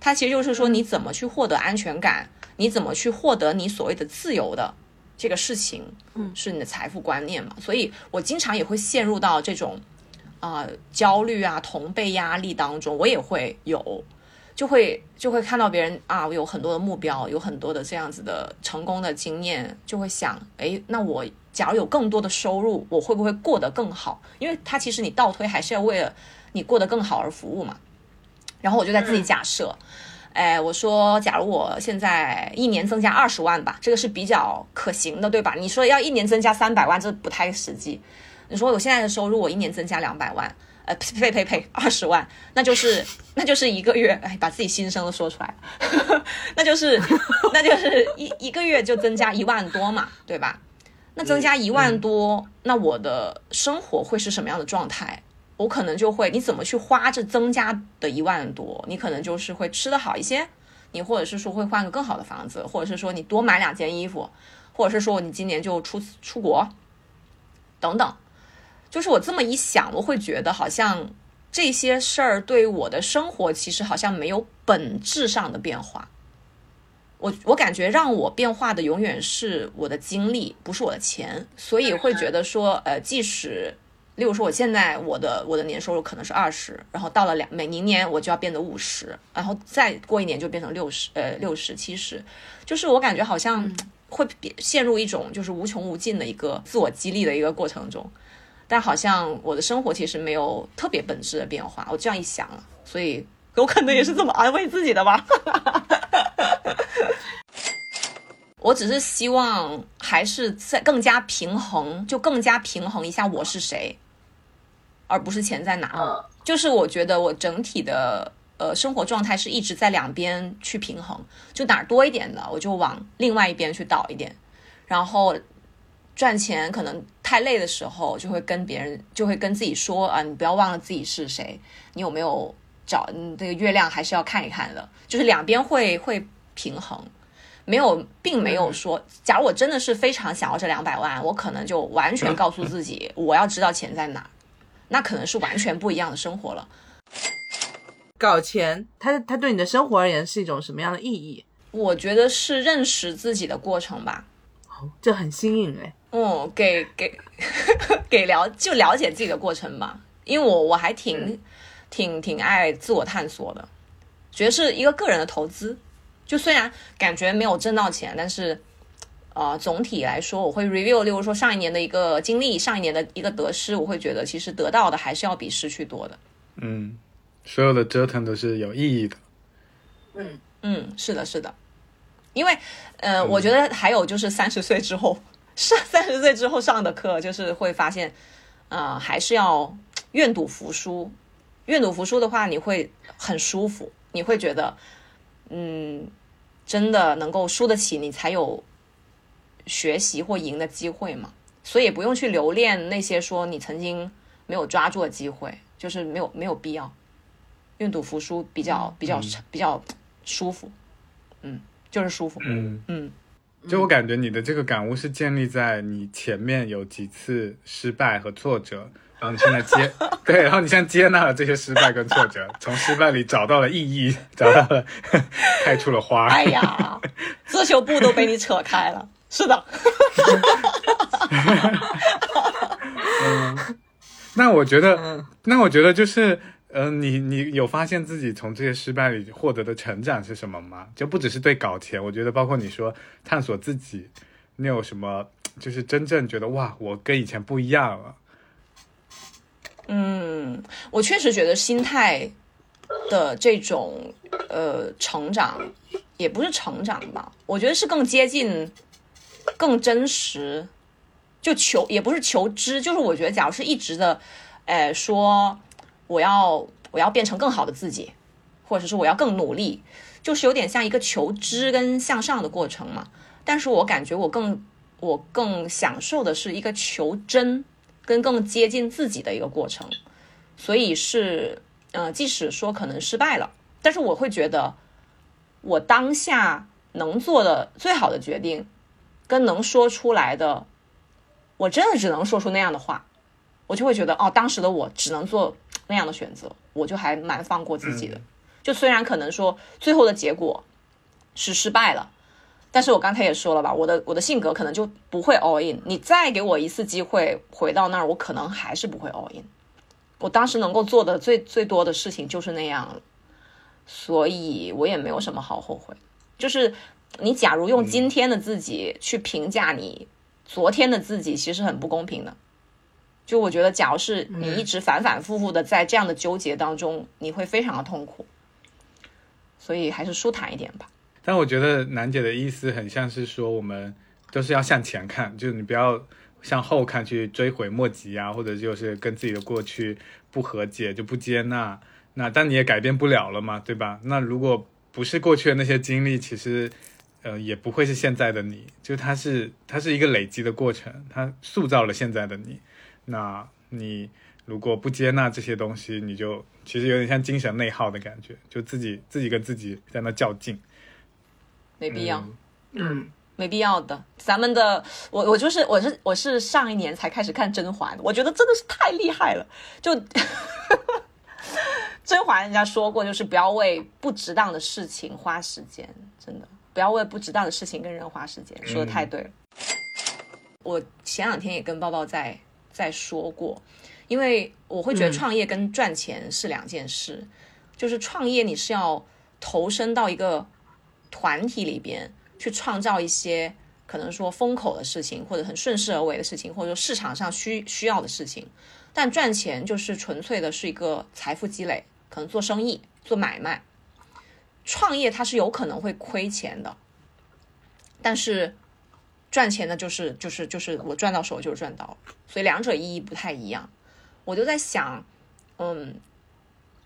它其实就是说，你怎么去获得安全感，你怎么去获得你所谓的自由的这个事情，嗯，是你的财富观念嘛？所以我经常也会陷入到这种啊、焦虑啊、同辈压力当中，我也会有，就会就会看到别人啊，我有很多的目标，有很多的这样子的成功的经验，就会想，诶，那我假如有更多的收入，我会不会过得更好？因为它其实你倒推还是要为了你过得更好而服务嘛。然后我就在自己假设，哎，我说，假如我现在一年增加二十万吧，这个是比较可行的，对吧？你说要一年增加三百万，这不太实际。你说我现在的收入，我一年增加两百万，呃，呸呸呸呸，二十万，那就是那就是一个月，哎，把自己心声都说出来，*laughs* 那就是那就是一一个月就增加一万多嘛，对吧？那增加一万多，那我的生活会是什么样的状态？我可能就会，你怎么去花这增加的一万多？你可能就是会吃的好一些，你或者是说会换个更好的房子，或者是说你多买两件衣服，或者是说你今年就出出国，等等。就是我这么一想，我会觉得好像这些事儿对我的生活其实好像没有本质上的变化。我我感觉让我变化的永远是我的经历，不是我的钱，所以会觉得说，呃，即使。例如说，我现在我的我的年收入可能是二十，然后到了两每明年我就要变得五十，然后再过一年就变成六十，呃六十七十，就是我感觉好像会陷入一种就是无穷无尽的一个自我激励的一个过程中，但好像我的生活其实没有特别本质的变化。我这样一想，所以 *laughs* 我可能也是这么安慰自己的吧。我只是希望还是在更加平衡，就更加平衡一下我是谁。而不是钱在哪，嗯就是我觉得我整体的呃生活状态是一直在两边去平衡，就哪儿多一点的，我就往另外一边去倒一点，然后赚钱可能太累的时候，就会跟别人就会跟自己说啊，你不要忘了自己是谁，你有没有找你这个月亮还是要看一看的，就是两边会会平衡。没有，并没有说，假如我真的是非常想要这两百万，我可能就完全告诉自己，我要知道钱在哪儿。那可能是完全不一样的生活了。搞钱，它它对你的生活而言是一种什么样的意义？我觉得是认识自己的过程吧。哦，这很新颖哎。嗯，给给 *laughs* 给了就了解自己的过程吧。因为我我还挺挺挺爱自我探索的，觉得是一个个人的投资。就虽然感觉没有挣到钱，但是。呃，总体来说，我会 review，例如说上一年的一个经历，上一年的一个得失，我会觉得其实得到的还是要比失去多的。嗯，所有的折腾都是有意义的。嗯嗯，是的，是的，因为呃，我觉得还有就是三十岁之后 *laughs* 上三十岁之后上的课，就是会发现，呃，还是要愿赌服输。愿赌服输的话，你会很舒服，你会觉得，嗯，真的能够输得起，你才有。学习或赢的机会嘛，所以也不用去留恋那些说你曾经没有抓住的机会，就是没有没有必要。愿赌服输比较比较比较舒服，嗯，就是舒服，嗯嗯。就我感觉你的这个感悟是建立在你前面有几次失败和挫折，然后你现在接 *laughs* 对，然后你现在接纳了这些失败跟挫折，从失败里找到了意义，找到了 *laughs* 开出了花。哎呀，遮羞布都被你扯开了。是的，嗯，那我觉得，那我觉得就是，嗯、呃，你你有发现自己从这些失败里获得的成长是什么吗？就不只是对搞钱，我觉得包括你说探索自己，你有什么就是真正觉得哇，我跟以前不一样了？嗯，我确实觉得心态的这种呃成长，也不是成长吧，我觉得是更接近。更真实，就求也不是求知，就是我觉得，假如是一直的，呃，说我要我要变成更好的自己，或者是我要更努力，就是有点像一个求知跟向上的过程嘛。但是我感觉我更我更享受的是一个求真跟更接近自己的一个过程，所以是呃，即使说可能失败了，但是我会觉得我当下能做的最好的决定，跟能说出来的，我真的只能说出那样的话，我就会觉得哦，当时的我只能做那样的选择，我就还蛮放过自己的。就虽然可能说最后的结果是失败了，但是我刚才也说了吧，我的我的性格可能就不会 all in。你再给我一次机会回到那儿，我可能还是不会 all in。我当时能够做的最最多的事情就是那样了，所以我也没有什么好后悔。就是你假如用今天的自己去评价你昨天的自己，其实很不公平的。就我觉得，假如是你一直反反复复的在这样的纠结当中，你会非常的痛苦。所以还是舒坦一点吧。但我觉得楠姐的意思很像是说，我们都是要向前看，就是你不要向后看，去追悔莫及啊，或者就是跟自己的过去不和解，就不接纳。那但你也改变不了了嘛，对吧？那如果不是过去的那些经历，其实呃也不会是现在的你，就它是它是一个累积的过程，它塑造了现在的你。那你如果不接纳这些东西，你就。其实有点像精神内耗的感觉，就自己自己跟自己在那较劲，没必要，嗯，没必要的。咱们的我我就是我是我是上一年才开始看甄嬛，我觉得真的是太厉害了。就 *laughs* 甄嬛人家说过，就是不要为不值当的事情花时间，真的不要为不值当的事情跟人花时间，说的太对了。我前两天也跟抱抱在在说过。因为我会觉得创业跟赚钱是两件事，就是创业你是要投身到一个团体里边去创造一些可能说风口的事情，或者很顺势而为的事情，或者说市场上需需要的事情。但赚钱就是纯粹的是一个财富积累，可能做生意、做买卖。创业它是有可能会亏钱的，但是赚钱的就是就是就是我赚到手就是赚到，所以两者意义不太一样。我就在想，嗯，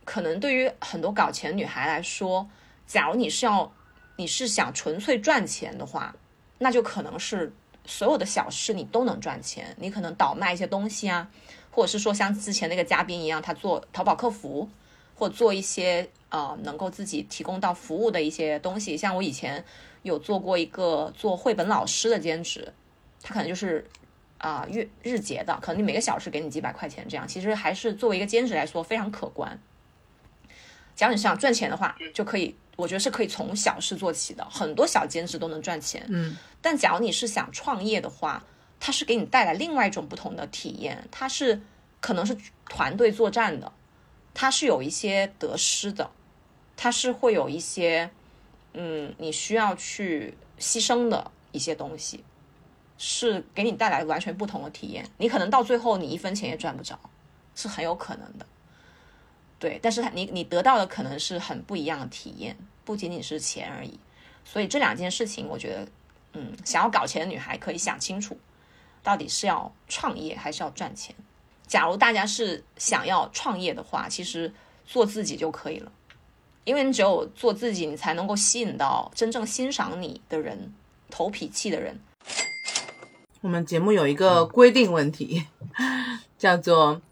可能对于很多搞钱女孩来说，假如你是要，你是想纯粹赚钱的话，那就可能是所有的小事你都能赚钱。你可能倒卖一些东西啊，或者是说像之前那个嘉宾一样，他做淘宝客服，或做一些呃能够自己提供到服务的一些东西。像我以前有做过一个做绘本老师的兼职，他可能就是。啊，月日结的，可能你每个小时给你几百块钱，这样其实还是作为一个兼职来说非常可观。假如你想赚钱的话，就可以，我觉得是可以从小事做起的，很多小兼职都能赚钱。嗯，但假如你是想创业的话，它是给你带来另外一种不同的体验，它是可能是团队作战的，它是有一些得失的，它是会有一些，嗯，你需要去牺牲的一些东西。是给你带来完全不同的体验，你可能到最后你一分钱也赚不着，是很有可能的。对，但是你你得到的可能是很不一样的体验，不仅仅是钱而已。所以这两件事情，我觉得，嗯，想要搞钱的女孩可以想清楚，到底是要创业还是要赚钱。假如大家是想要创业的话，其实做自己就可以了，因为你只有做自己，你才能够吸引到真正欣赏你的人、投脾气的人。我们节目有一个规定问题，叫做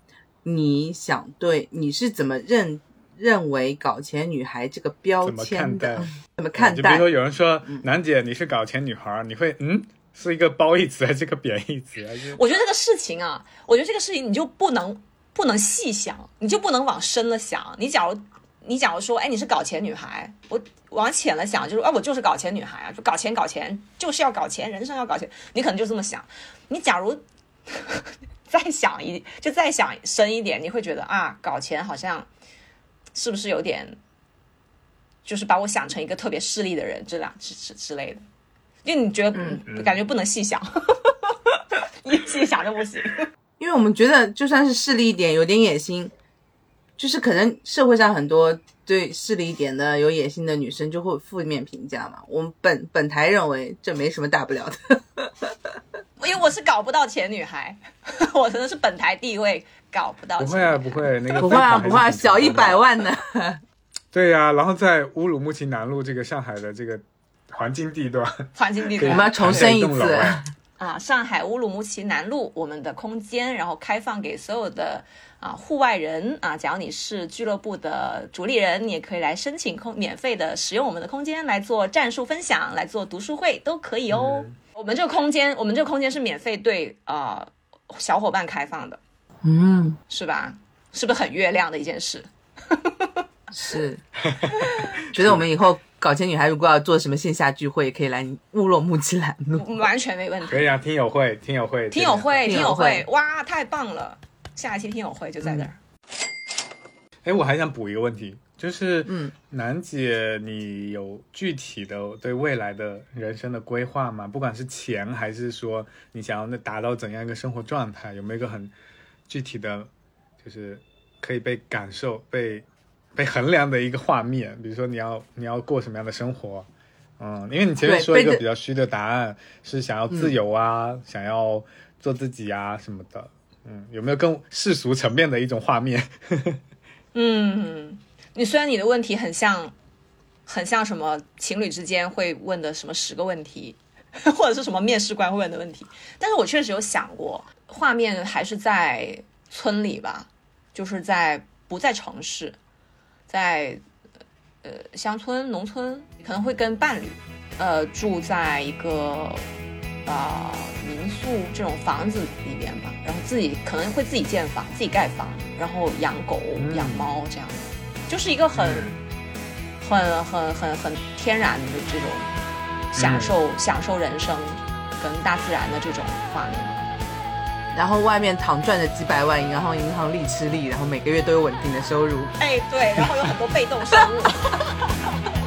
你想对你是怎么认认为搞钱女孩这个标签的？怎么看待？就比如说有人说楠姐你是搞钱女孩，你会嗯是一个褒义词还是个贬义词？*laughs* 我觉得这个事情啊，我觉得这个事情你就不能不能细想，你就不能往深了想。你假如你假如说哎你是搞钱女孩，我。往浅了想，就是啊，我就是搞钱女孩啊，就搞钱搞钱，就是要搞钱，人生要搞钱。你可能就这么想。你假如 *laughs* 再想一，就再想深一点，你会觉得啊，搞钱好像是不是有点，就是把我想成一个特别势利的人，这样之之之类的。就你觉得感觉不能细想，一细想就不行。因为我们觉得，就算是势利一点，有点野心，就是可能社会上很多。对势利一点的、有野心的女生就会负面评价嘛？我们本本台认为这没什么大不了的，*laughs* 因为我是搞不到钱女孩，*laughs* 我真的是本台地位搞不到。不会啊，不会，那个不会啊，不会，啊，小一百万呢。*laughs* 对呀，然后在乌鲁木齐南路这个上海的这个黄金地段，黄金地段。我们要重申一次，啊啊，上海乌鲁木齐南路我们的空间，然后开放给所有的啊户外人啊，只要你是俱乐部的主理人，你也可以来申请空免费的使用我们的空间来做战术分享，来做读书会都可以哦。嗯。我们这个空间，我们这个空间是免费对啊、呃小伙伴开放的，嗯，是吧？是不是很月亮的一件事？*laughs* 是，觉得我们以后搞钱女孩如果要做什么线下聚会，可以来乌鲁木齐拦路。完全没问题。可以啊，听友会，听友会，听友会，听友会会，哇，太棒了！下一期听友会就在那儿。哎，我还想补一个问题，就是，嗯，楠姐，你有具体的对未来的人生的规划吗？不管是钱，还是说你想要那达到怎样一个生活状态，有没有一个很具体的，就是可以被感受、被被衡量的一个画面？比如说你要你要过什么样的生活？嗯，因为你前面说一个比较虚的答案，是想要自由啊，想要做自己啊什么的。嗯，有没有更世俗层面的一种画面？*laughs* 嗯，你虽然你的问题很像，很像什么情侣之间会问的什么十个问题，*laughs* 或者是什么面试官会问的问题，但是我确实有想过，画面还是在村里吧，就是在不在城市，在呃乡村、农村，可能会跟伴侣，呃住在一个啊、民宿这种房子里边吧，然后自己可能会自己建房、自己盖房，然后养狗、嗯。养猫这样，就是一个很、很很很很天然的这种享受、享受人生跟大自然的这种画面。然后外面躺赚着几百万，然后银行利吃利，然后每个月都有稳定的收入。哎，对，然后有很多被动收入。*laughs*